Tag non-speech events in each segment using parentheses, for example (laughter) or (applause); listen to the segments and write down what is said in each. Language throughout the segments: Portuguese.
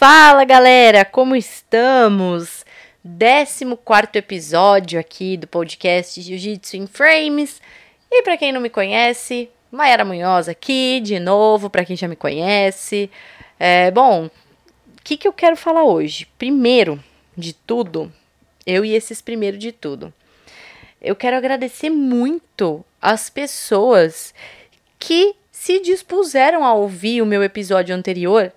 Fala galera, como estamos? 14 episódio aqui do podcast Jiu-Jitsu em Frames. E para quem não me conhece, Mayara Munhoz aqui, de novo, para quem já me conhece. É, bom, o que, que eu quero falar hoje? Primeiro de tudo, eu e esses primeiro de tudo. Eu quero agradecer muito as pessoas que se dispuseram a ouvir o meu episódio anterior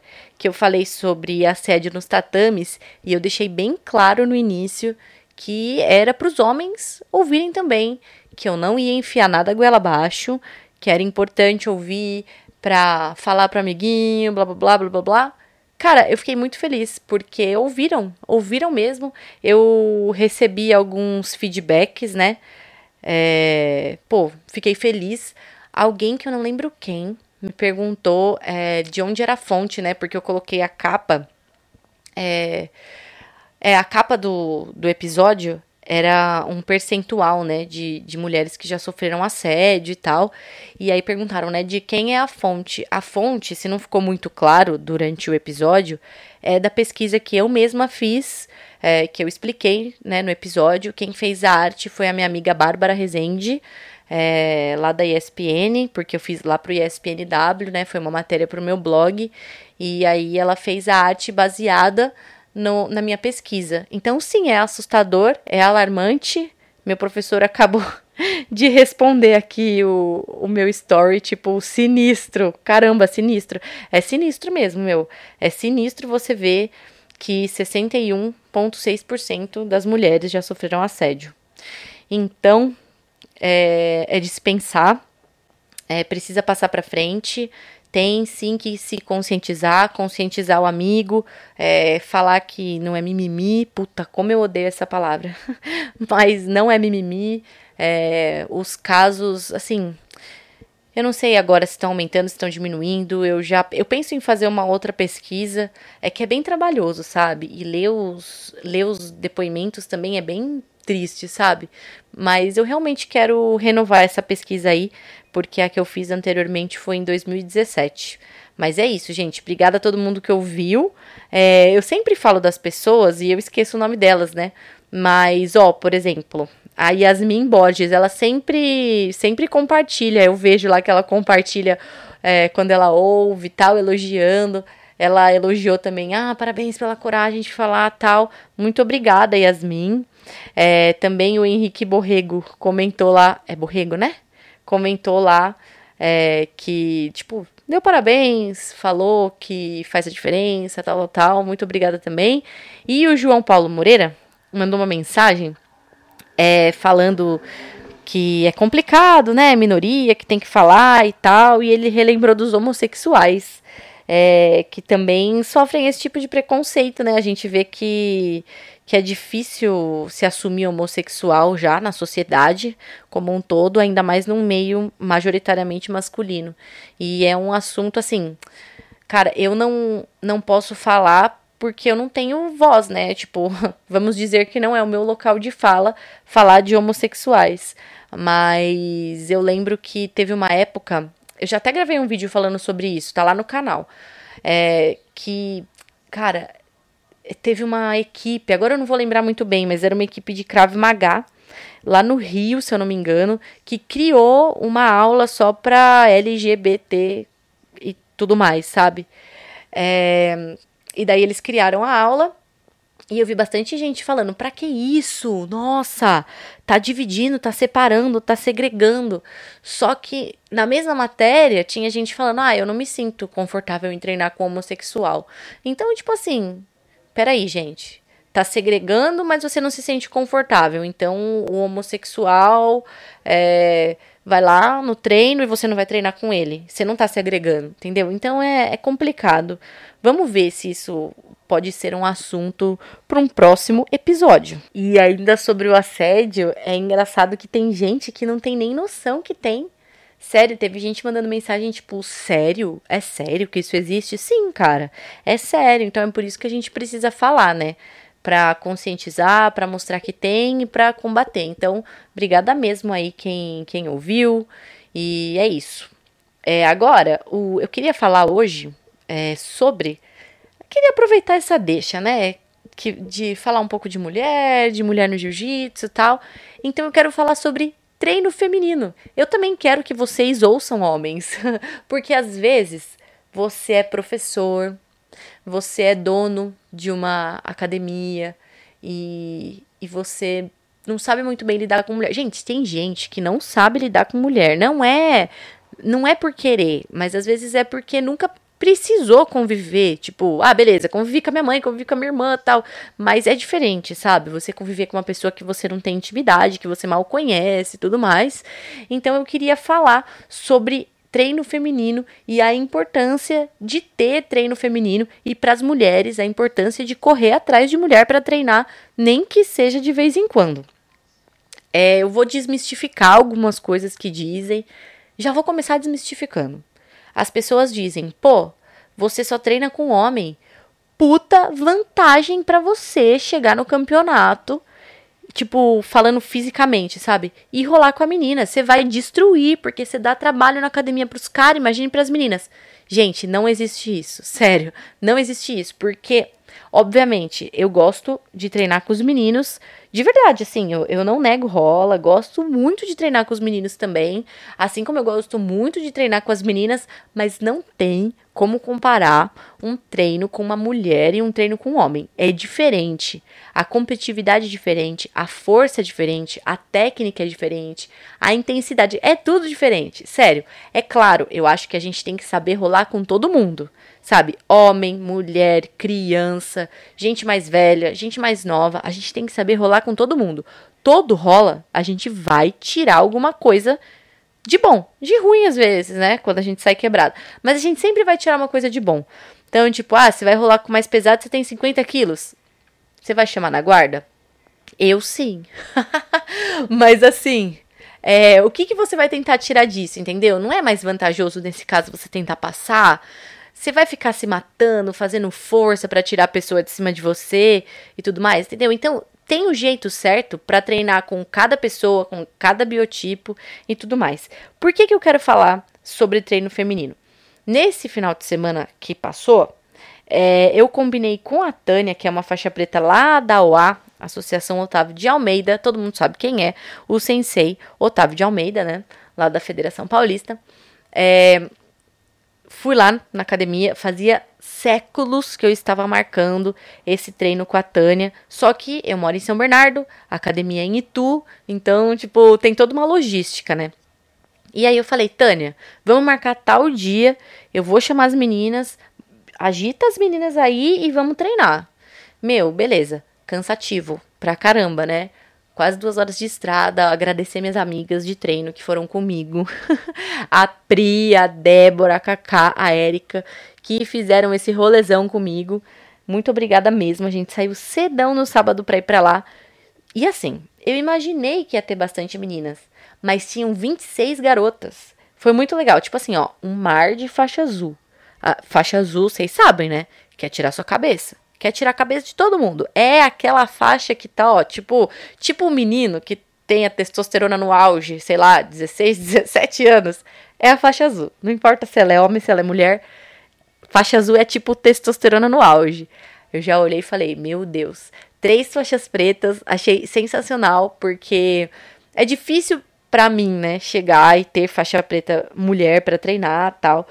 que eu falei sobre assédio nos tatames e eu deixei bem claro no início que era para os homens ouvirem também, que eu não ia enfiar nada goela abaixo, que era importante ouvir para falar para amiguinho, blá blá blá blá blá blá. Cara, eu fiquei muito feliz porque ouviram, ouviram mesmo. Eu recebi alguns feedbacks, né? É, pô, fiquei feliz. Alguém que eu não lembro quem me perguntou é, de onde era a fonte, né? Porque eu coloquei a capa. É, é a capa do, do episódio era um percentual, né, de, de mulheres que já sofreram assédio e tal. E aí perguntaram, né, de quem é a fonte. A fonte, se não ficou muito claro durante o episódio, é da pesquisa que eu mesma fiz, é, que eu expliquei, né, no episódio. Quem fez a arte foi a minha amiga Bárbara Rezende é, lá da ESPN, porque eu fiz lá pro ESPNW, né? Foi uma matéria pro meu blog. E aí ela fez a arte baseada no, na minha pesquisa. Então, sim, é assustador, é alarmante. Meu professor (laughs) acabou de responder aqui o, o meu story, tipo, sinistro. Caramba, sinistro. É sinistro mesmo, meu. É sinistro você ver que 61,6% das mulheres já sofreram assédio. Então, é, é dispensar, é, precisa passar para frente, tem sim que se conscientizar, conscientizar o amigo, é, falar que não é mimimi, puta, como eu odeio essa palavra, (laughs) mas não é mimimi, é, os casos, assim, eu não sei agora se estão aumentando, se estão diminuindo. Eu já eu penso em fazer uma outra pesquisa. É que é bem trabalhoso, sabe? E ler os, ler os depoimentos também é bem triste, sabe? Mas eu realmente quero renovar essa pesquisa aí, porque a que eu fiz anteriormente foi em 2017. Mas é isso, gente. Obrigada a todo mundo que ouviu. É, eu sempre falo das pessoas e eu esqueço o nome delas, né? Mas, ó, por exemplo, a Yasmin Borges, ela sempre, sempre compartilha. Eu vejo lá que ela compartilha é, quando ela ouve tal, elogiando. Ela elogiou também, ah, parabéns pela coragem de falar tal. Muito obrigada, Yasmin. É, também o Henrique Borrego comentou lá. É Borrego, né? Comentou lá é, que, tipo, deu parabéns, falou que faz a diferença, tal, tal, tal. Muito obrigada também. E o João Paulo Moreira mandou uma mensagem é, falando que é complicado, né? Minoria que tem que falar e tal. E ele relembrou dos homossexuais. É, que também sofrem esse tipo de preconceito, né? A gente vê que que é difícil se assumir homossexual já na sociedade como um todo, ainda mais num meio majoritariamente masculino. E é um assunto assim, cara, eu não não posso falar porque eu não tenho voz, né? Tipo, (laughs) vamos dizer que não é o meu local de fala falar de homossexuais. Mas eu lembro que teve uma época, eu já até gravei um vídeo falando sobre isso, tá lá no canal. É, que, cara, teve uma equipe, agora eu não vou lembrar muito bem, mas era uma equipe de Krav Maga, lá no Rio, se eu não me engano, que criou uma aula só para LGBT e tudo mais, sabe? É, e daí eles criaram a aula e eu vi bastante gente falando: "Para que isso? Nossa, tá dividindo, tá separando, tá segregando". Só que na mesma matéria tinha gente falando: "Ah, eu não me sinto confortável em treinar com homossexual". Então, tipo assim, peraí, gente, tá segregando, mas você não se sente confortável. Então, o homossexual é, vai lá no treino e você não vai treinar com ele. Você não tá segregando, entendeu? Então é, é complicado. Vamos ver se isso pode ser um assunto para um próximo episódio. E ainda sobre o assédio, é engraçado que tem gente que não tem nem noção que tem. Sério, teve gente mandando mensagem tipo, sério? É sério que isso existe? Sim, cara, é sério. Então é por isso que a gente precisa falar, né? Pra conscientizar, para mostrar que tem e pra combater. Então, obrigada mesmo aí quem, quem ouviu. E é isso. É, agora, o, eu queria falar hoje é, sobre queria aproveitar essa deixa, né? Que, de falar um pouco de mulher, de mulher no jiu-jitsu e tal. Então eu quero falar sobre treino feminino. Eu também quero que vocês ouçam homens, (laughs) porque às vezes você é professor, você é dono de uma academia e, e você não sabe muito bem lidar com mulher. Gente, tem gente que não sabe lidar com mulher. Não é não é por querer, mas às vezes é porque nunca precisou conviver, tipo, ah, beleza, convivi com a minha mãe, convivi com a minha irmã, tal, mas é diferente, sabe? Você conviver com uma pessoa que você não tem intimidade, que você mal conhece, tudo mais. Então eu queria falar sobre treino feminino e a importância de ter treino feminino e para as mulheres a importância de correr atrás de mulher para treinar, nem que seja de vez em quando. É, eu vou desmistificar algumas coisas que dizem. Já vou começar desmistificando. As pessoas dizem, pô, você só treina com homem. Puta vantagem para você chegar no campeonato tipo, falando fisicamente, sabe? E rolar com a menina. Você vai destruir, porque você dá trabalho na academia pros caras, imagine pras meninas. Gente, não existe isso. (laughs) Sério, não existe isso. Porque, obviamente, eu gosto de treinar com os meninos de verdade, assim, eu, eu não nego rola, gosto muito de treinar com os meninos também, assim como eu gosto muito de treinar com as meninas, mas não tem como comparar um treino com uma mulher e um treino com um homem. É diferente. A competitividade é diferente, a força é diferente, a técnica é diferente, a intensidade é tudo diferente. Sério. É claro, eu acho que a gente tem que saber rolar com todo mundo sabe? Homem, mulher, criança, gente mais velha, gente mais nova. A gente tem que saber rolar com todo mundo. Todo rola, a gente vai tirar alguma coisa de bom, de ruim às vezes, né? Quando a gente sai quebrado. Mas a gente sempre vai tirar uma coisa de bom. Então, tipo, ah, você vai rolar com mais pesado, você tem 50 quilos. Você vai chamar na guarda? Eu sim. (laughs) Mas assim, é, o que, que você vai tentar tirar disso, entendeu? Não é mais vantajoso nesse caso você tentar passar você vai ficar se matando, fazendo força para tirar a pessoa de cima de você e tudo mais, entendeu? Então, tem o um jeito certo para treinar com cada pessoa, com cada biotipo e tudo mais. Por que, que eu quero falar sobre treino feminino? Nesse final de semana que passou, é, eu combinei com a Tânia, que é uma faixa preta lá da OA, Associação Otávio de Almeida, todo mundo sabe quem é, o sensei Otávio de Almeida, né? Lá da Federação Paulista. É, fui lá na academia, fazia séculos que eu estava marcando esse treino com a Tânia, só que eu moro em São Bernardo, a academia é em Itu, então, tipo, tem toda uma logística, né? E aí eu falei, Tânia, vamos marcar tal dia, eu vou chamar as meninas, agita as meninas aí e vamos treinar. Meu, beleza, cansativo pra caramba, né? Quase duas horas de estrada, agradecer minhas amigas de treino que foram comigo, (laughs) a Pri, a Débora, a Cacá, a Érica, que fizeram esse rolezão comigo. Muito obrigada mesmo, a gente saiu cedão no sábado pra ir pra lá. E assim, eu imaginei que ia ter bastante meninas, mas tinham 26 garotas. Foi muito legal, tipo assim, ó, um mar de faixa azul. A faixa azul, vocês sabem, né? Quer tirar sua cabeça quer tirar a cabeça de todo mundo. É aquela faixa que tá, ó, tipo, tipo um menino que tem a testosterona no auge, sei lá, 16, 17 (laughs) anos. É a faixa azul. Não importa se ela é homem, se ela é mulher. Faixa azul é tipo testosterona no auge. Eu já olhei e falei, meu Deus. Três faixas pretas, achei sensacional, porque é difícil para mim, né, chegar e ter faixa preta mulher para treinar tal.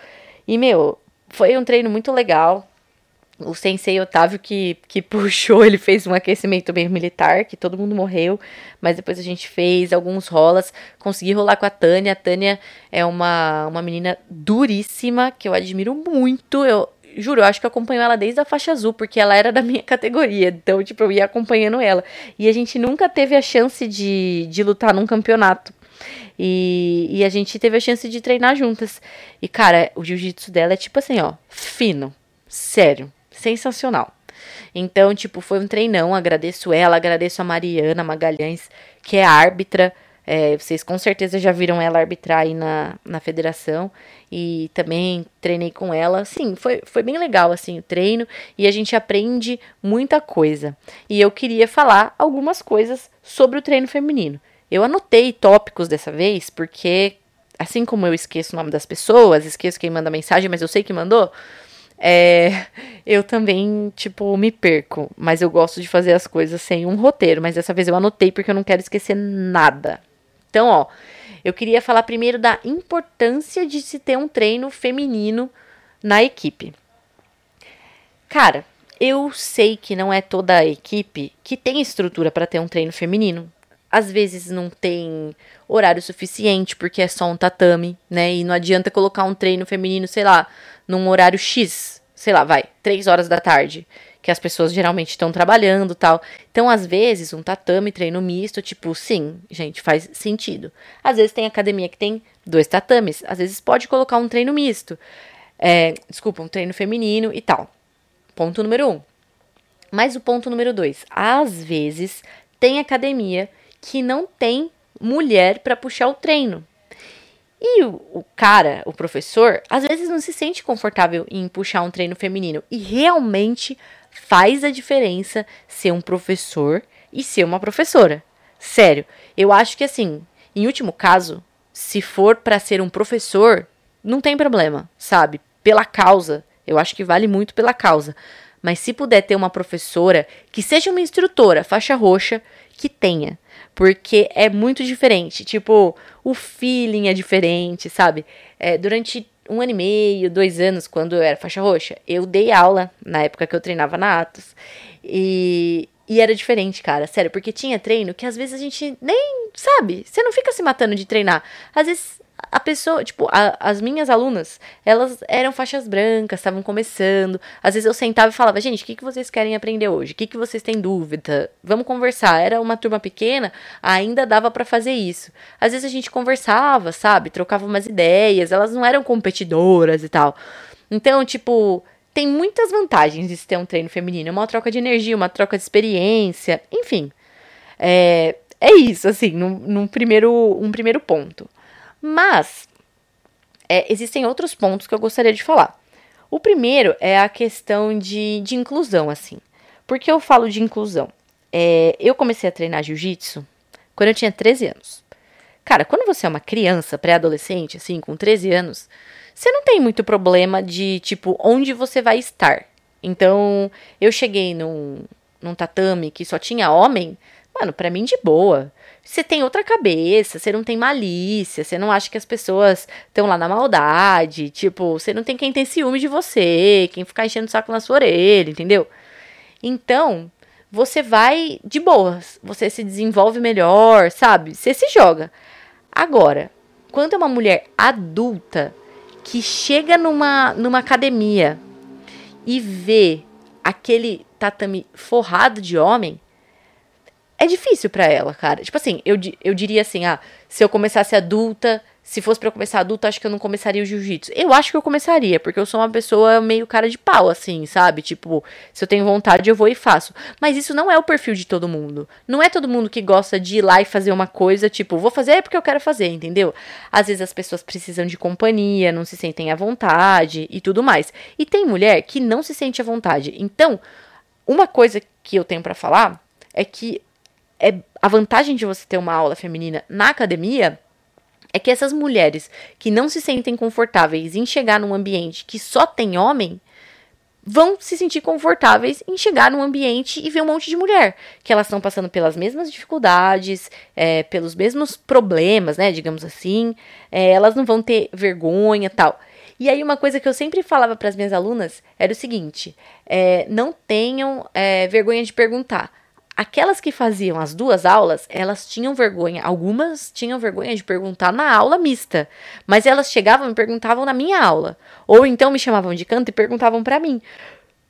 E, meu, foi um treino muito legal o sensei Otávio que, que (laughs) puxou, ele fez um aquecimento bem militar, que todo mundo morreu, mas depois a gente fez alguns rolas, consegui rolar com a Tânia. A Tânia é uma, uma menina duríssima, que eu admiro muito. Eu juro, eu acho que eu acompanho ela desde a faixa azul, porque ela era da (laughs) minha categoria, então, tipo, eu ia acompanhando ela. E a gente nunca teve a chance de, de lutar num campeonato. E, e a gente teve a chance de treinar juntas. E, cara, o jiu-jitsu dela é tipo assim, ó, fino. Sério sensacional. Então, tipo, foi um treinão. Agradeço ela, agradeço a Mariana Magalhães, que é árbitra. É, vocês com certeza já viram ela arbitrar aí na, na federação. E também treinei com ela. Sim, foi, foi bem legal, assim, o treino. E a gente aprende muita coisa. E eu queria falar algumas coisas sobre o treino feminino. Eu anotei tópicos dessa vez, porque assim como eu esqueço o nome das pessoas, esqueço quem manda mensagem, mas eu sei que mandou. É, eu também, tipo, me perco. Mas eu gosto de fazer as coisas sem um roteiro. Mas dessa vez eu anotei porque eu não quero esquecer nada. Então, ó, eu queria falar primeiro da importância de se ter um treino feminino na equipe. Cara, eu sei que não é toda a equipe que tem estrutura para ter um treino feminino. Às vezes não tem horário suficiente porque é só um tatame, né? E não adianta colocar um treino feminino, sei lá, num horário X, sei lá, vai, três horas da tarde, que as pessoas geralmente estão trabalhando tal. Então, às vezes, um tatame, treino misto, tipo, sim, gente, faz sentido. Às vezes tem academia que tem dois tatames, às vezes pode colocar um treino misto. É, desculpa, um treino feminino e tal. Ponto número um. Mas o ponto número dois: às vezes tem academia que não tem mulher para puxar o treino. E o, o, cara, o professor, às vezes não se sente confortável em puxar um treino feminino. E realmente faz a diferença ser um professor e ser uma professora. Sério, eu acho que assim, em último caso, se for para ser um professor, não tem problema, sabe? Pela causa eu acho que vale muito pela causa. Mas se puder ter uma professora que seja uma instrutora, faixa roxa, que tenha. Porque é muito diferente. Tipo, o feeling é diferente, sabe? É, durante um ano e meio, dois anos, quando eu era faixa roxa, eu dei aula na época que eu treinava na Atos. E, e era diferente, cara, sério, porque tinha treino que às vezes a gente nem sabe, você não fica se matando de treinar. Às vezes a pessoa, tipo, a, as minhas alunas, elas eram faixas brancas, estavam começando. Às vezes eu sentava e falava, gente, o que, que vocês querem aprender hoje? O que, que vocês têm dúvida? Vamos conversar. Era uma turma pequena, ainda dava para fazer isso. Às vezes a gente conversava, sabe? Trocava umas ideias, elas não eram competidoras e tal. Então, tipo, tem muitas vantagens de se ter um treino feminino. Uma troca de energia, uma troca de experiência, enfim. É, é isso, assim, num, num primeiro, um primeiro ponto. Mas é, existem outros pontos que eu gostaria de falar. O primeiro é a questão de, de inclusão, assim. Por que eu falo de inclusão? É, eu comecei a treinar jiu-jitsu quando eu tinha 13 anos. Cara, quando você é uma criança, pré-adolescente, assim, com 13 anos, você não tem muito problema de, tipo, onde você vai estar. Então, eu cheguei num, num tatame que só tinha homem, mano, pra mim de boa. Você tem outra cabeça, você não tem malícia, você não acha que as pessoas estão lá na maldade, tipo, você não tem quem tem ciúme de você, quem ficar enchendo o saco na sua orelha, entendeu? Então, você vai de boas, você se desenvolve melhor, sabe? Você se joga. Agora, quando é uma mulher adulta que chega numa, numa academia e vê aquele tatame forrado de homem, é difícil para ela, cara. Tipo assim, eu, eu diria assim, ah, se eu começasse adulta, se fosse para começar adulta, acho que eu não começaria o jiu-jitsu. Eu acho que eu começaria, porque eu sou uma pessoa meio cara de pau, assim, sabe? Tipo, se eu tenho vontade, eu vou e faço. Mas isso não é o perfil de todo mundo. Não é todo mundo que gosta de ir lá e fazer uma coisa, tipo, vou fazer porque eu quero fazer, entendeu? Às vezes as pessoas precisam de companhia, não se sentem à vontade e tudo mais. E tem mulher que não se sente à vontade. Então, uma coisa que eu tenho para falar é que é a vantagem de você ter uma aula feminina na academia é que essas mulheres que não se sentem confortáveis em chegar num ambiente que só tem homem vão se sentir confortáveis em chegar num ambiente e ver um monte de mulher que elas estão passando pelas mesmas dificuldades, é, pelos mesmos problemas, né, digamos assim. É, elas não vão ter vergonha, tal. E aí uma coisa que eu sempre falava para as minhas alunas era o seguinte: é, não tenham é, vergonha de perguntar. Aquelas que faziam as duas aulas, elas tinham vergonha, algumas tinham vergonha de perguntar na aula mista, mas elas chegavam e perguntavam na minha aula, ou então me chamavam de canto e perguntavam para mim.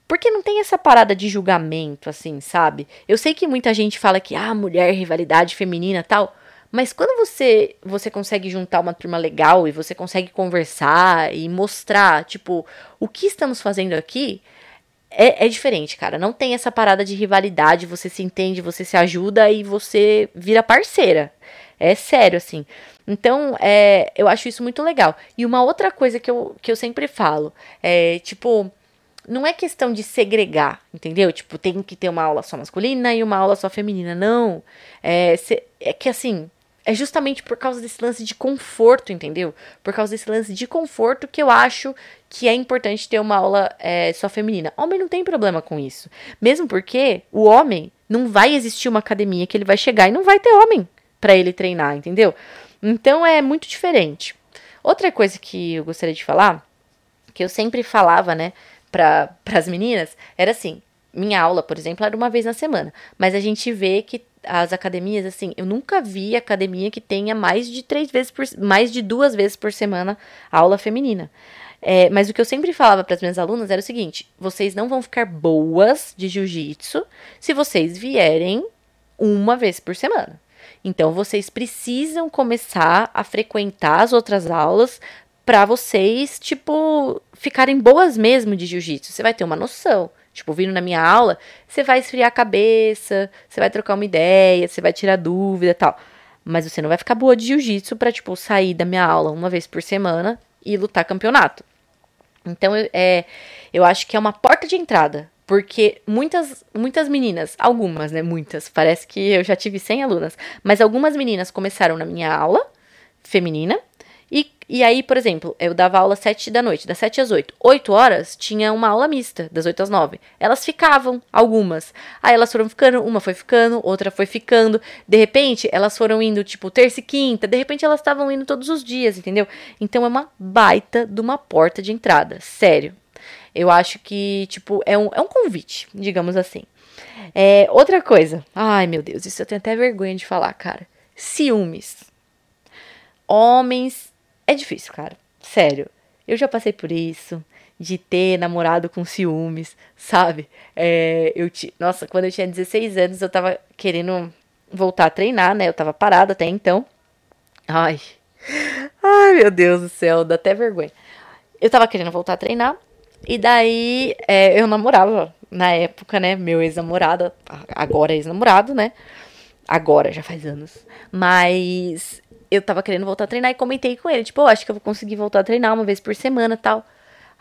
Porque não tem essa parada de julgamento, assim, sabe? Eu sei que muita gente fala que, ah, mulher, rivalidade feminina tal, mas quando você você consegue juntar uma turma legal e você consegue conversar e mostrar, tipo, o que estamos fazendo aqui, é, é diferente, cara. Não tem essa parada de rivalidade, você se entende, você se ajuda e você vira parceira. É sério, assim. Então, é, eu acho isso muito legal. E uma outra coisa que eu, que eu sempre falo é, tipo, não é questão de segregar, entendeu? Tipo, tem que ter uma aula só masculina e uma aula só feminina. Não. É, é que assim, é justamente por causa desse lance de conforto, entendeu? Por causa desse lance de conforto que eu acho que é importante ter uma aula é, só feminina. Homem não tem problema com isso. Mesmo porque o homem não vai existir uma academia que ele vai chegar e não vai ter homem para ele treinar, entendeu? Então é muito diferente. Outra coisa que eu gostaria de falar, que eu sempre falava, né, para as meninas, era assim: minha aula, por exemplo, era uma vez na semana, mas a gente vê que as academias, assim, eu nunca vi academia que tenha mais de três vezes por, mais de duas vezes por semana aula feminina. É, mas o que eu sempre falava para as minhas alunas era o seguinte: vocês não vão ficar boas de jiu-jitsu se vocês vierem uma vez por semana. Então vocês precisam começar a frequentar as outras aulas para vocês, tipo, ficarem boas mesmo de jiu-jitsu. Você vai ter uma noção. Tipo, vindo na minha aula, você vai esfriar a cabeça, você vai trocar uma ideia, você vai tirar dúvida tal. Mas você não vai ficar boa de jiu-jitsu pra, tipo, sair da minha aula uma vez por semana e lutar campeonato. Então, é, eu acho que é uma porta de entrada. Porque muitas, muitas meninas, algumas, né? Muitas, parece que eu já tive 100 alunas, mas algumas meninas começaram na minha aula feminina e, aí, por exemplo, eu dava aula às 7 da noite, das 7 às 8. 8 horas tinha uma aula mista, das 8 às 9. Elas ficavam, algumas. Aí elas foram ficando, uma foi ficando, outra foi ficando. De repente, elas foram indo, tipo, terça e quinta. De repente, elas estavam indo todos os dias, entendeu? Então é uma baita de uma porta de entrada. Sério. Eu acho que, tipo, é um, é um convite, digamos assim. É, outra coisa. Ai, meu Deus, isso eu tenho até vergonha de falar, cara. Ciúmes. Homens é difícil, cara. Sério. Eu já passei por isso. De ter namorado com ciúmes, sabe? É, eu ti... Nossa, quando eu tinha 16 anos, eu tava querendo voltar a treinar, né? Eu tava parada até então. Ai. Ai, meu Deus do céu, dá até vergonha. Eu tava querendo voltar a treinar. E daí é, eu namorava na época, né? Meu ex-namorado, agora ex-namorado, né? Agora, já faz anos. Mas eu tava querendo voltar a treinar e comentei com ele, tipo, oh, acho que eu vou conseguir voltar a treinar uma vez por semana tal.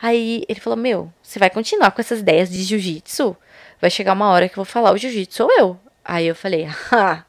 Aí ele falou: Meu, você vai continuar com essas ideias de jiu-jitsu? Vai chegar uma hora que eu vou falar: O jiu-jitsu sou eu. Aí eu falei: Ah,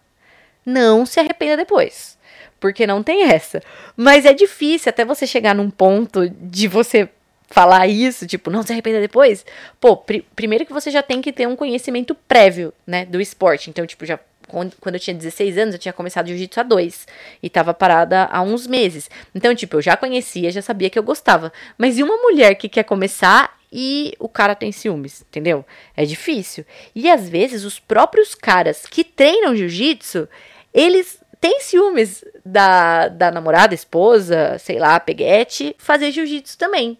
não se arrependa depois. Porque não tem essa. Mas é difícil até você chegar num ponto de você falar isso, tipo, não se arrependa depois. Pô, pr primeiro que você já tem que ter um conhecimento prévio, né, do esporte. Então, tipo, já quando eu tinha 16 anos, eu tinha começado jiu-jitsu há dois. E tava parada há uns meses. Então, tipo, eu já conhecia, já sabia que eu gostava. Mas e uma mulher que quer começar e o cara tem ciúmes, entendeu? É difícil. E às vezes os próprios caras que treinam jiu-jitsu, eles têm ciúmes da, da namorada, esposa, sei lá, peguete, fazer jiu-jitsu também.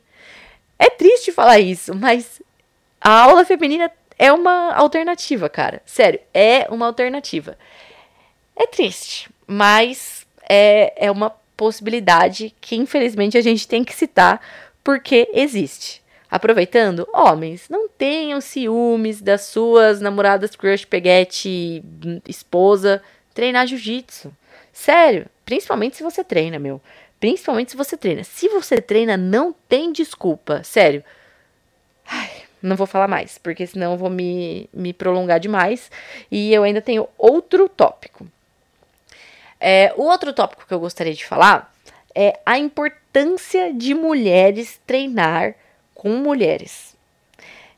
É triste falar isso, mas a aula feminina é uma alternativa, cara. Sério, é uma alternativa. É triste, mas é, é uma possibilidade que infelizmente a gente tem que citar porque existe. Aproveitando, homens, não tenham ciúmes das suas namoradas crush, peguete, esposa, treinar jiu-jitsu. Sério, principalmente se você treina, meu. Principalmente se você treina. Se você treina, não tem desculpa. Sério. Não vou falar mais, porque senão eu vou me, me prolongar demais. E eu ainda tenho outro tópico. É, o outro tópico que eu gostaria de falar é a importância de mulheres treinar com mulheres.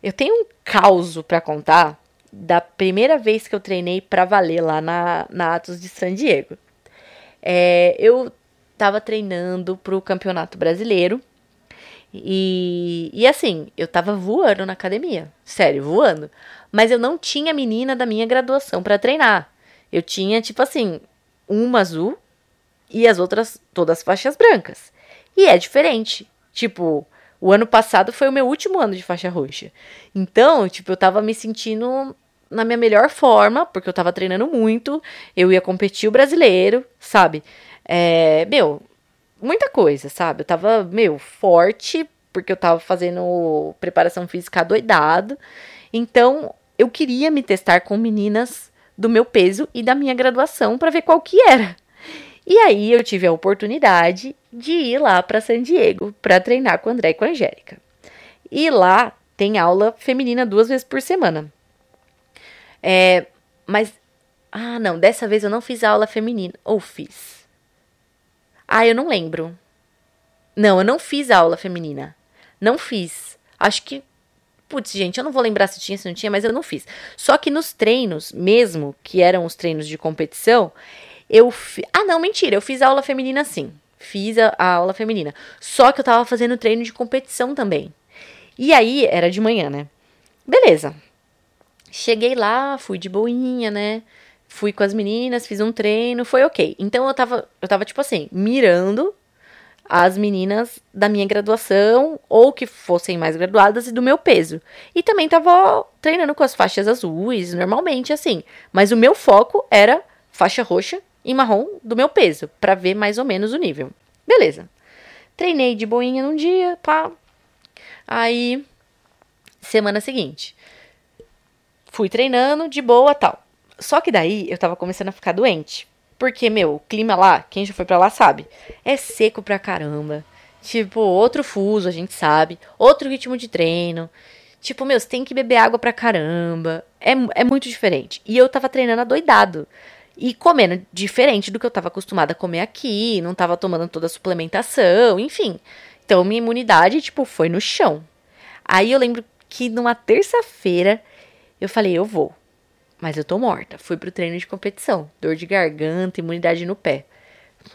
Eu tenho um caos para contar da primeira vez que eu treinei para valer lá na, na Atos de San Diego. É, eu estava treinando para o Campeonato Brasileiro e, e assim, eu tava voando na academia. Sério, voando. Mas eu não tinha menina da minha graduação para treinar. Eu tinha, tipo assim, uma azul e as outras todas faixas brancas. E é diferente. Tipo, o ano passado foi o meu último ano de faixa roxa. Então, tipo, eu tava me sentindo na minha melhor forma, porque eu tava treinando muito. Eu ia competir o brasileiro, sabe? É, meu, muita coisa, sabe? Eu tava, meu, forte, porque eu tava fazendo preparação física doidado. Então, eu queria me testar com meninas do meu peso e da minha graduação para ver qual que era. E aí eu tive a oportunidade de ir lá para San Diego para treinar com o André e com a Angélica. E lá tem aula feminina duas vezes por semana. É, mas Ah, não, dessa vez eu não fiz aula feminina. Ou fiz? Ah, eu não lembro. Não, eu não fiz aula feminina. Não fiz. Acho que. Putz, gente, eu não vou lembrar se tinha, se não tinha, mas eu não fiz. Só que nos treinos, mesmo, que eram os treinos de competição, eu. Fi... Ah, não, mentira, eu fiz aula feminina sim. Fiz a, a aula feminina. Só que eu tava fazendo treino de competição também. E aí, era de manhã, né? Beleza. Cheguei lá, fui de boinha, né? Fui com as meninas, fiz um treino, foi ok. Então eu tava, eu tava tipo assim, mirando as meninas da minha graduação ou que fossem mais graduadas e do meu peso. E também tava treinando com as faixas azuis, normalmente assim. Mas o meu foco era faixa roxa e marrom do meu peso, para ver mais ou menos o nível. Beleza. Treinei de boinha num dia, pá. Aí, semana seguinte, fui treinando de boa, tal. Só que daí eu tava começando a ficar doente. Porque, meu, o clima lá, quem já foi para lá sabe, é seco pra caramba. Tipo, outro fuso, a gente sabe. Outro ritmo de treino. Tipo, meu, você tem que beber água pra caramba. É, é muito diferente. E eu tava treinando adoidado. E comendo diferente do que eu tava acostumada a comer aqui. Não tava tomando toda a suplementação, enfim. Então, minha imunidade, tipo, foi no chão. Aí eu lembro que numa terça-feira eu falei, eu vou. Mas eu tô morta. Fui pro treino de competição. Dor de garganta, imunidade no pé.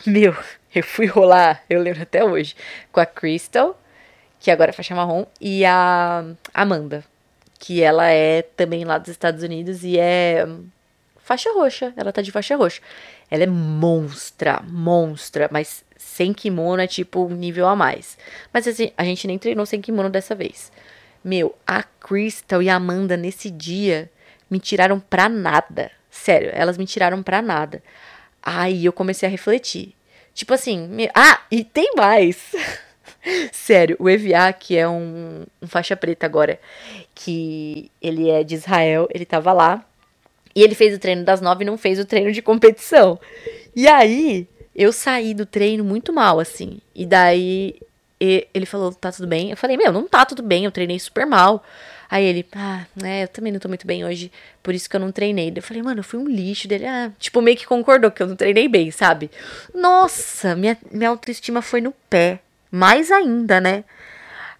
Meu, (laughs) eu fui rolar, eu lembro até hoje, com a Crystal, que agora é faixa marrom, e a Amanda, que ela é também lá dos Estados Unidos e é faixa roxa. Ela tá de faixa roxa. Ela é monstra, monstra, mas sem kimono é tipo nível a mais. Mas assim, a gente nem treinou sem kimono dessa vez. Meu, a Crystal e a Amanda nesse dia me tiraram pra nada. Sério, elas me tiraram pra nada. Aí eu comecei a refletir. Tipo assim, me... ah, e tem mais. (laughs) Sério, o EVA, que é um, um, faixa preta agora, que ele é de Israel, ele tava lá. E ele fez o treino das nove e não fez o treino de competição. E aí, eu saí do treino muito mal, assim. E daí, ele falou, tá tudo bem? Eu falei, meu, não tá tudo bem, eu treinei super mal. Aí ele, ah, né, eu também não tô muito bem hoje, por isso que eu não treinei. Eu falei, mano, eu fui um lixo dele. Ah, tipo, meio que concordou que eu não treinei bem, sabe? Nossa, minha, minha autoestima foi no pé. Mais ainda, né?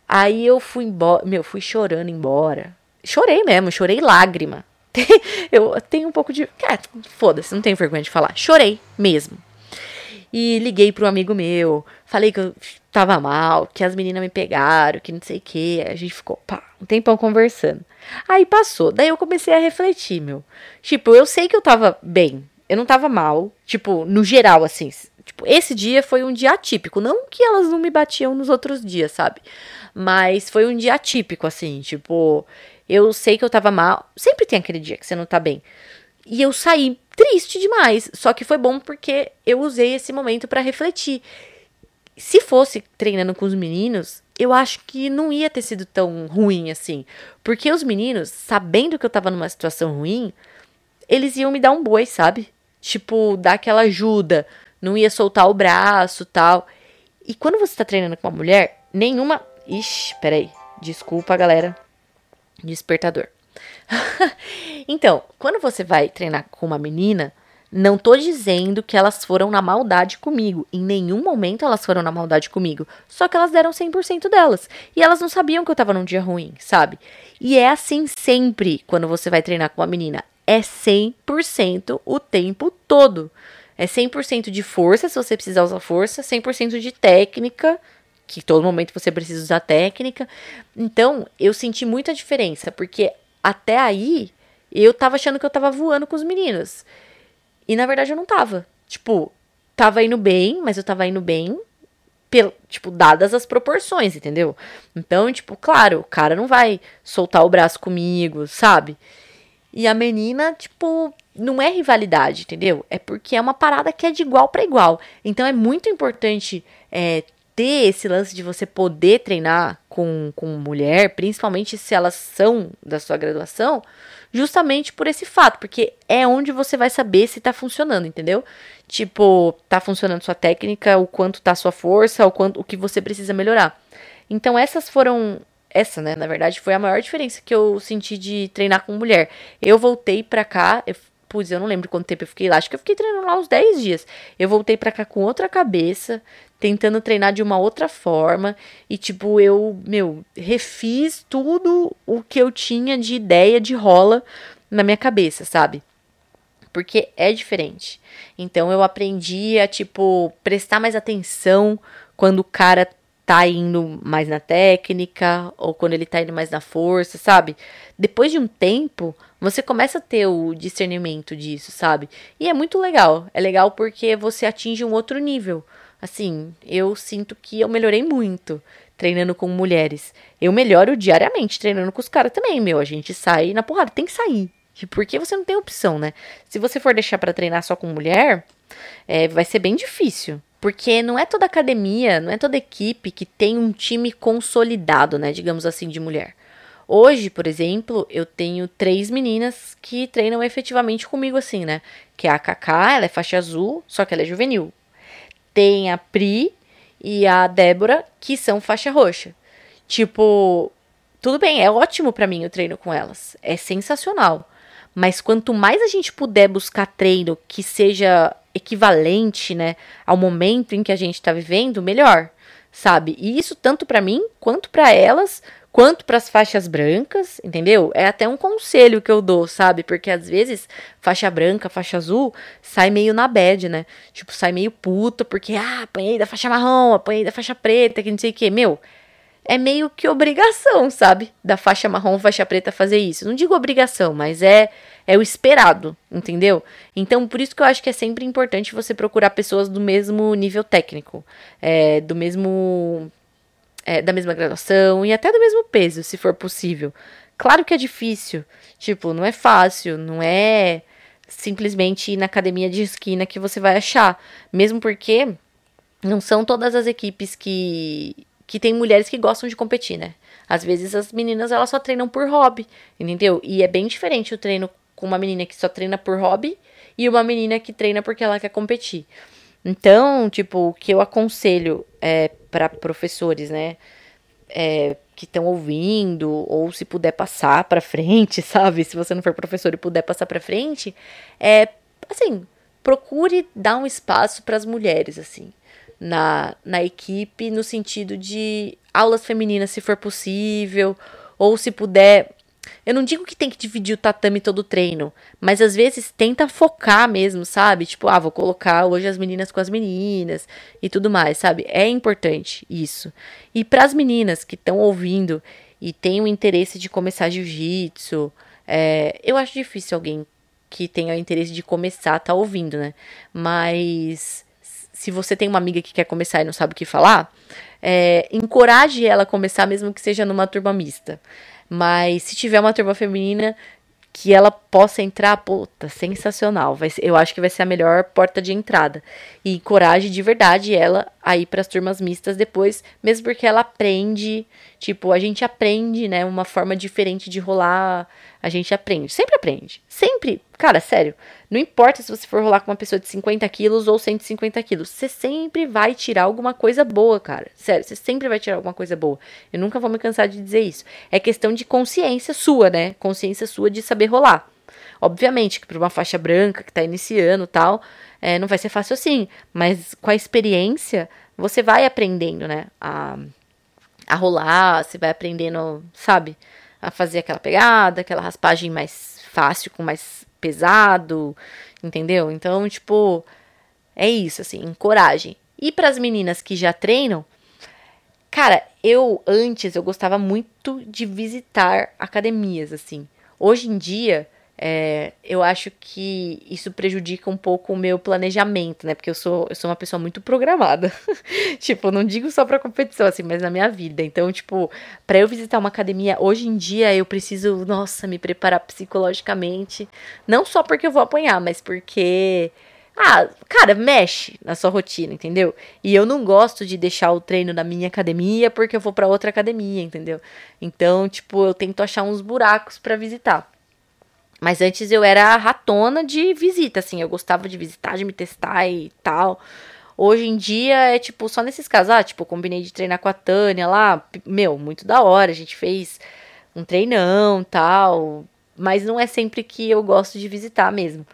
Aí eu fui embora, meu, fui chorando embora. Chorei mesmo, chorei lágrima. (laughs) eu tenho um pouco de. É, foda-se, não tenho vergonha de falar. Chorei mesmo. E liguei pro amigo meu, falei que eu tava mal, que as meninas me pegaram, que não sei o que. A gente ficou, pá, um tempão conversando. Aí passou. Daí eu comecei a refletir, meu. Tipo, eu sei que eu tava bem. Eu não tava mal. Tipo, no geral, assim. Tipo, esse dia foi um dia atípico. Não que elas não me batiam nos outros dias, sabe? Mas foi um dia atípico, assim. Tipo, eu sei que eu tava mal. Sempre tem aquele dia que você não tá bem. E eu saí triste demais. Só que foi bom porque eu usei esse momento para refletir. Se fosse treinando com os meninos, eu acho que não ia ter sido tão ruim assim. Porque os meninos, sabendo que eu tava numa situação ruim, eles iam me dar um boi, sabe? Tipo, dar aquela ajuda, não ia soltar o braço tal. E quando você tá treinando com uma mulher, nenhuma. Ixi, peraí. Desculpa, galera. Despertador. (laughs) então, quando você vai treinar com uma menina, não tô dizendo que elas foram na maldade comigo. Em nenhum momento elas foram na maldade comigo. Só que elas deram 100% delas. E elas não sabiam que eu tava num dia ruim, sabe? E é assim sempre quando você vai treinar com uma menina. É 100% o tempo todo. É 100% de força, se você precisar usar força, 100% de técnica, que todo momento você precisa usar técnica. Então, eu senti muita diferença, porque até aí eu tava achando que eu tava voando com os meninos. E na verdade eu não tava. Tipo, tava indo bem, mas eu tava indo bem, tipo, dadas as proporções, entendeu? Então, tipo, claro, o cara não vai soltar o braço comigo, sabe? E a menina, tipo, não é rivalidade, entendeu? É porque é uma parada que é de igual para igual. Então é muito importante é, ter esse lance de você poder treinar com, com mulher, principalmente se elas são da sua graduação, justamente por esse fato, porque é onde você vai saber se tá funcionando, entendeu? Tipo, tá funcionando sua técnica, o quanto tá sua força, o quanto o que você precisa melhorar. Então essas foram essa, né, na verdade, foi a maior diferença que eu senti de treinar com mulher. Eu voltei pra cá, eu eu não lembro quanto tempo eu fiquei lá. Acho que eu fiquei treinando lá uns 10 dias. Eu voltei pra cá com outra cabeça, tentando treinar de uma outra forma. E, tipo, eu, meu, refiz tudo o que eu tinha de ideia de rola na minha cabeça, sabe? Porque é diferente. Então eu aprendi a, tipo, prestar mais atenção quando o cara tá indo mais na técnica ou quando ele tá indo mais na força, sabe? Depois de um tempo, você começa a ter o discernimento disso, sabe? E é muito legal. É legal porque você atinge um outro nível. Assim, eu sinto que eu melhorei muito treinando com mulheres. Eu melhoro diariamente treinando com os caras também, meu. A gente sai na porrada, tem que sair. Porque você não tem opção, né? Se você for deixar para treinar só com mulher, é, vai ser bem difícil. Porque não é toda academia, não é toda equipe que tem um time consolidado, né? Digamos assim, de mulher. Hoje, por exemplo, eu tenho três meninas que treinam efetivamente comigo assim, né? Que é a Kaká, ela é faixa azul, só que ela é juvenil. Tem a Pri e a Débora, que são faixa roxa. Tipo, tudo bem, é ótimo para mim o treino com elas. É sensacional. Mas quanto mais a gente puder buscar treino que seja equivalente, né, ao momento em que a gente está vivendo, melhor, sabe? E isso tanto para mim quanto para elas, quanto para as faixas brancas, entendeu? É até um conselho que eu dou, sabe? Porque às vezes faixa branca, faixa azul sai meio na bad, né? Tipo, sai meio puto porque ah, apanhei da faixa marrom, apanhei da faixa preta, que não sei o que, meu é meio que obrigação, sabe? Da faixa marrom, faixa preta fazer isso. Não digo obrigação, mas é é o esperado, entendeu? Então, por isso que eu acho que é sempre importante você procurar pessoas do mesmo nível técnico, é, do mesmo é, da mesma graduação e até do mesmo peso, se for possível. Claro que é difícil, tipo, não é fácil, não é simplesmente ir na academia de esquina que você vai achar, mesmo porque não são todas as equipes que que tem mulheres que gostam de competir, né? Às vezes as meninas elas só treinam por hobby, entendeu? E é bem diferente o treino com uma menina que só treina por hobby e uma menina que treina porque ela quer competir. Então, tipo, o que eu aconselho é para professores, né? É, que estão ouvindo, ou se puder passar para frente, (laughs) sabe? Se você não for professor e puder passar para frente, é assim, procure dar um espaço para as mulheres, assim na, na equipe, no sentido de aulas femininas, se for possível, ou se puder. Eu não digo que tem que dividir o tatame todo o treino, mas às vezes tenta focar mesmo, sabe? Tipo, ah, vou colocar hoje as meninas com as meninas e tudo mais, sabe? É importante isso. E para as meninas que estão ouvindo e têm o interesse de começar jiu-jitsu, é, eu acho difícil alguém que tenha o interesse de começar tá ouvindo, né? Mas se você tem uma amiga que quer começar e não sabe o que falar, é, encoraje ela a começar, mesmo que seja numa turma mista. Mas se tiver uma turma feminina que ela possa entrar, puta, sensacional. Vai ser, eu acho que vai ser a melhor porta de entrada. E encoraje de verdade ela a ir para as turmas mistas depois, mesmo porque ela aprende, tipo, a gente aprende, né, uma forma diferente de rolar a gente aprende. Sempre aprende. Sempre. Cara, sério. Não importa se você for rolar com uma pessoa de 50 quilos ou 150 quilos. Você sempre vai tirar alguma coisa boa, cara. Sério, você sempre vai tirar alguma coisa boa. Eu nunca vou me cansar de dizer isso. É questão de consciência sua, né? Consciência sua de saber rolar. Obviamente que para uma faixa branca que tá iniciando tal, é, não vai ser fácil assim. Mas com a experiência, você vai aprendendo, né? A, a rolar, você vai aprendendo, sabe? a fazer aquela pegada, aquela raspagem mais fácil com mais pesado, entendeu? Então, tipo, é isso, assim, encoragem. E para as meninas que já treinam, cara, eu antes eu gostava muito de visitar academias, assim. Hoje em dia, é, eu acho que isso prejudica um pouco o meu planejamento, né? Porque eu sou, eu sou uma pessoa muito programada. (laughs) tipo, não digo só pra competição, assim, mas na minha vida. Então, tipo, para eu visitar uma academia, hoje em dia eu preciso, nossa, me preparar psicologicamente. Não só porque eu vou apanhar, mas porque. Ah, cara, mexe na sua rotina, entendeu? E eu não gosto de deixar o treino na minha academia porque eu vou para outra academia, entendeu? Então, tipo, eu tento achar uns buracos para visitar. Mas antes eu era ratona de visita, assim, eu gostava de visitar, de me testar e tal. Hoje em dia é tipo só nesses casos, ah, tipo, combinei de treinar com a Tânia lá, meu, muito da hora, a gente fez um treinão, tal, mas não é sempre que eu gosto de visitar mesmo.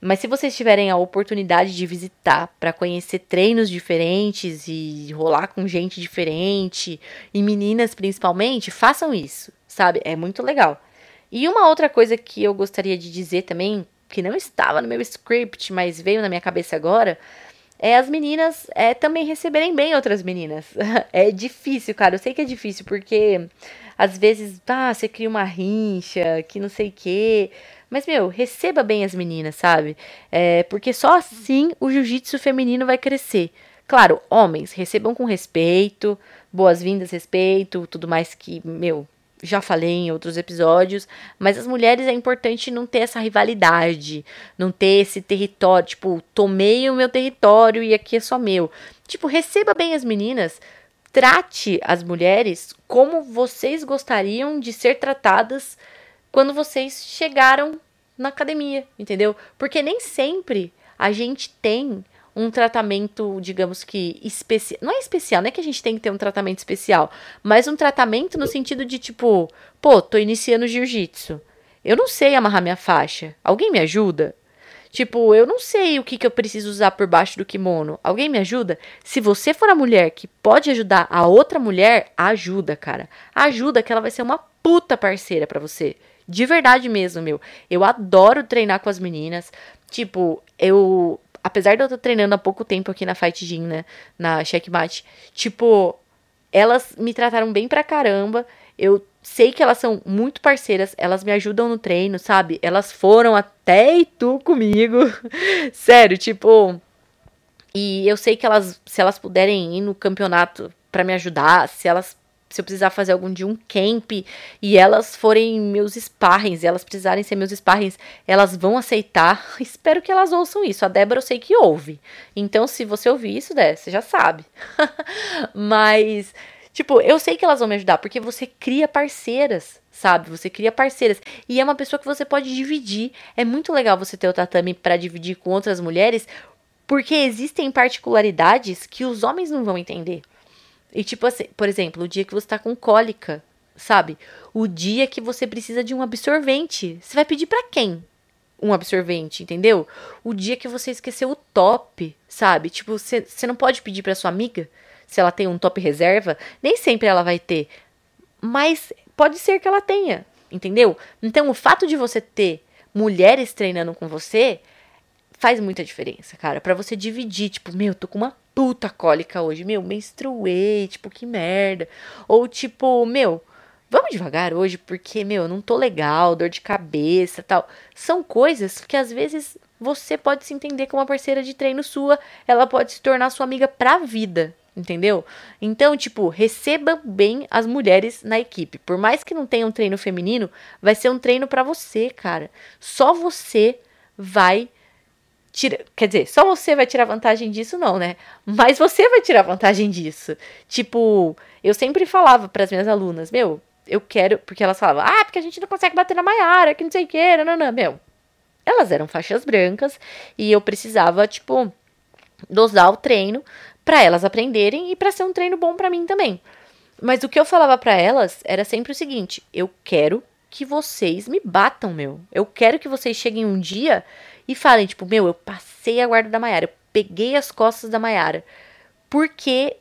Mas se vocês tiverem a oportunidade de visitar para conhecer treinos diferentes e rolar com gente diferente e meninas principalmente, façam isso, sabe? É muito legal. E uma outra coisa que eu gostaria de dizer também, que não estava no meu script, mas veio na minha cabeça agora, é as meninas é, também receberem bem outras meninas. (laughs) é difícil, cara. Eu sei que é difícil, porque às vezes, ah, você cria uma rincha, que não sei o quê. Mas, meu, receba bem as meninas, sabe? É, porque só assim o jiu-jitsu feminino vai crescer. Claro, homens, recebam com respeito, boas-vindas, respeito, tudo mais que, meu, já falei em outros episódios, mas as mulheres é importante não ter essa rivalidade, não ter esse território, tipo, tomei o meu território e aqui é só meu. Tipo, receba bem as meninas, trate as mulheres como vocês gostariam de ser tratadas quando vocês chegaram na academia, entendeu? Porque nem sempre a gente tem um tratamento, digamos que especial. Não é especial, não é que a gente tem que ter um tratamento especial, mas um tratamento no sentido de tipo, pô, tô iniciando jiu-jitsu. Eu não sei amarrar minha faixa. Alguém me ajuda? Tipo, eu não sei o que, que eu preciso usar por baixo do kimono. Alguém me ajuda? Se você for a mulher que pode ajudar a outra mulher, ajuda, cara. Ajuda que ela vai ser uma puta parceira para você. De verdade mesmo, meu. Eu adoro treinar com as meninas. Tipo, eu. Apesar de eu estar treinando há pouco tempo aqui na Fight Gym, né? Na Checkmate. Tipo, elas me trataram bem pra caramba. Eu sei que elas são muito parceiras, elas me ajudam no treino, sabe? Elas foram até Itu comigo. (laughs) Sério, tipo. E eu sei que elas, se elas puderem ir no campeonato para me ajudar, se elas se eu precisar fazer algum dia um camp e elas forem meus sparrings, elas precisarem ser meus sparrings, elas vão aceitar. (laughs) Espero que elas ouçam isso. A Débora eu sei que ouve. Então, se você ouvir isso, Dé, você já sabe. (laughs) Mas, tipo, eu sei que elas vão me ajudar, porque você cria parceiras, sabe? Você cria parceiras. E é uma pessoa que você pode dividir. É muito legal você ter o tatame para dividir com outras mulheres, porque existem particularidades que os homens não vão entender. E tipo assim, por exemplo, o dia que você tá com cólica, sabe? O dia que você precisa de um absorvente. Você vai pedir para quem? Um absorvente, entendeu? O dia que você esqueceu o top, sabe? Tipo, você não pode pedir para sua amiga se ela tem um top reserva. Nem sempre ela vai ter. Mas pode ser que ela tenha, entendeu? Então, o fato de você ter mulheres treinando com você faz muita diferença, cara. para você dividir, tipo, meu, tô com uma puta cólica hoje, meu, menstruei, tipo, que merda. Ou tipo, meu, vamos devagar hoje porque, meu, não tô legal, dor de cabeça, tal. São coisas que às vezes você pode se entender como uma parceira de treino sua, ela pode se tornar sua amiga pra vida, entendeu? Então, tipo, receba bem as mulheres na equipe. Por mais que não tenha um treino feminino, vai ser um treino para você, cara. Só você vai tira, quer dizer, só você vai tirar vantagem disso, não, né? Mas você vai tirar vantagem disso. Tipo, eu sempre falava para as minhas alunas, meu, eu quero, porque elas falavam, ah, porque a gente não consegue bater na Maiara, que não sei o que, não, não, não, meu. Elas eram faixas brancas e eu precisava, tipo, dosar o treino para elas aprenderem e para ser um treino bom para mim também. Mas o que eu falava para elas era sempre o seguinte: eu quero que vocês me batam, meu. Eu quero que vocês cheguem um dia e falem, tipo, meu, eu passei a guarda da Maiara, eu peguei as costas da Maiara. Porque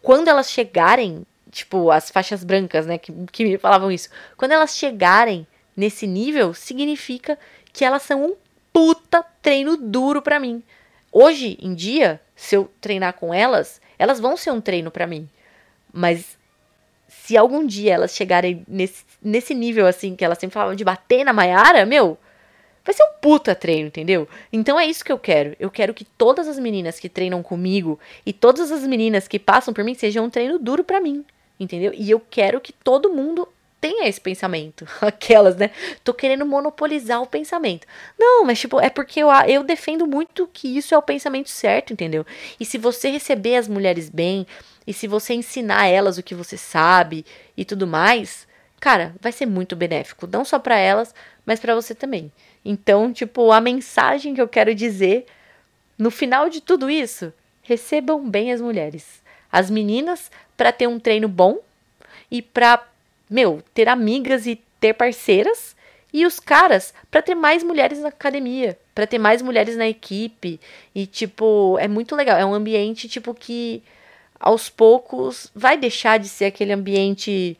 quando elas chegarem, tipo, as faixas brancas, né, que, que me falavam isso, quando elas chegarem nesse nível, significa que elas são um puta treino duro para mim. Hoje em dia, se eu treinar com elas, elas vão ser um treino para mim. Mas se algum dia elas chegarem nesse, nesse nível assim, que elas sempre falavam de bater na Maiara, meu, Vai ser um puta treino, entendeu? Então é isso que eu quero. Eu quero que todas as meninas que treinam comigo e todas as meninas que passam por mim sejam um treino duro para mim, entendeu? E eu quero que todo mundo tenha esse pensamento. (laughs) Aquelas, né? Tô querendo monopolizar o pensamento. Não, mas tipo, é porque eu, eu defendo muito que isso é o pensamento certo, entendeu? E se você receber as mulheres bem, e se você ensinar elas o que você sabe e tudo mais, cara, vai ser muito benéfico, não só para elas, mas para você também. Então, tipo, a mensagem que eu quero dizer no final de tudo isso, recebam bem as mulheres, as meninas para ter um treino bom e para, meu, ter amigas e ter parceiras E os caras para ter mais mulheres na academia, para ter mais mulheres na equipe. E, tipo, é muito legal. É um ambiente, tipo, que aos poucos vai deixar de ser aquele ambiente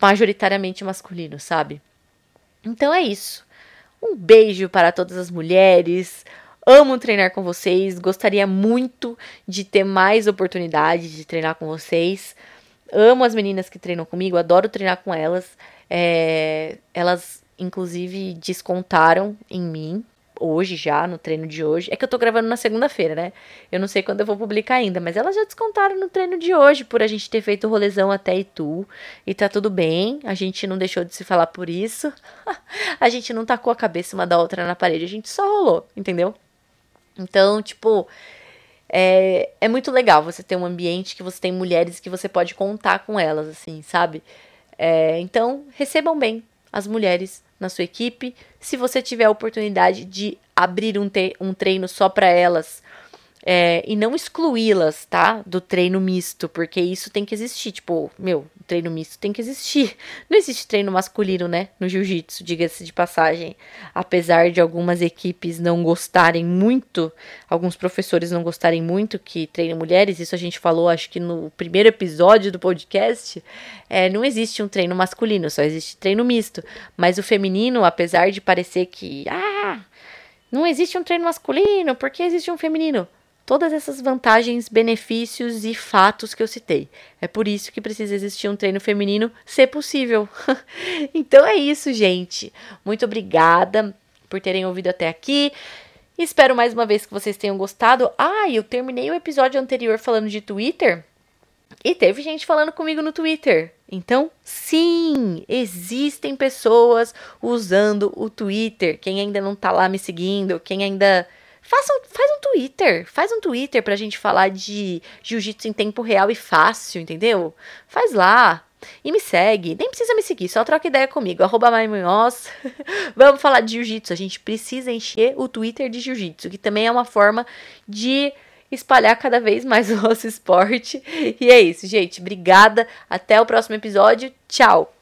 majoritariamente masculino, sabe? Então é isso. Um beijo para todas as mulheres. Amo treinar com vocês. Gostaria muito de ter mais oportunidade de treinar com vocês. Amo as meninas que treinam comigo, adoro treinar com elas. É, elas, inclusive, descontaram em mim hoje já, no treino de hoje. É que eu tô gravando na segunda-feira, né? Eu não sei quando eu vou publicar ainda, mas elas já descontaram no treino de hoje por a gente ter feito o rolezão até Itu. E tá tudo bem, a gente não deixou de se falar por isso. (laughs) a gente não tacou a cabeça uma da outra na parede, a gente só rolou, entendeu? Então, tipo, é, é muito legal você ter um ambiente que você tem mulheres que você pode contar com elas, assim, sabe? É, então, recebam bem as mulheres na sua equipe. Se você tiver a oportunidade de abrir um, um treino só para elas é, e não excluí-las, tá? Do treino misto, porque isso tem que existir. Tipo, meu, treino misto tem que existir. (laughs) Não existe treino masculino, né? No jiu-jitsu, diga-se de passagem. Apesar de algumas equipes não gostarem muito, alguns professores não gostarem muito que treinem mulheres, isso a gente falou, acho que no primeiro episódio do podcast. É, não existe um treino masculino, só existe treino misto. Mas o feminino, apesar de parecer que. Ah! Não existe um treino masculino, porque existe um feminino? Todas essas vantagens, benefícios e fatos que eu citei. É por isso que precisa existir um treino feminino, se possível. (laughs) então é isso, gente. Muito obrigada por terem ouvido até aqui. Espero mais uma vez que vocês tenham gostado. Ah, eu terminei o episódio anterior falando de Twitter. E teve gente falando comigo no Twitter. Então, sim, existem pessoas usando o Twitter. Quem ainda não tá lá me seguindo, quem ainda Faça um, faz um Twitter, faz um Twitter pra gente falar de jiu-jitsu em tempo real e fácil, entendeu? Faz lá. E me segue, nem precisa me seguir, só troca ideia comigo, arroba (laughs) Vamos falar de jiu-jitsu, a gente precisa encher o Twitter de jiu-jitsu, que também é uma forma de espalhar cada vez mais (laughs) o nosso esporte. E é isso, gente. Obrigada. Até o próximo episódio. Tchau!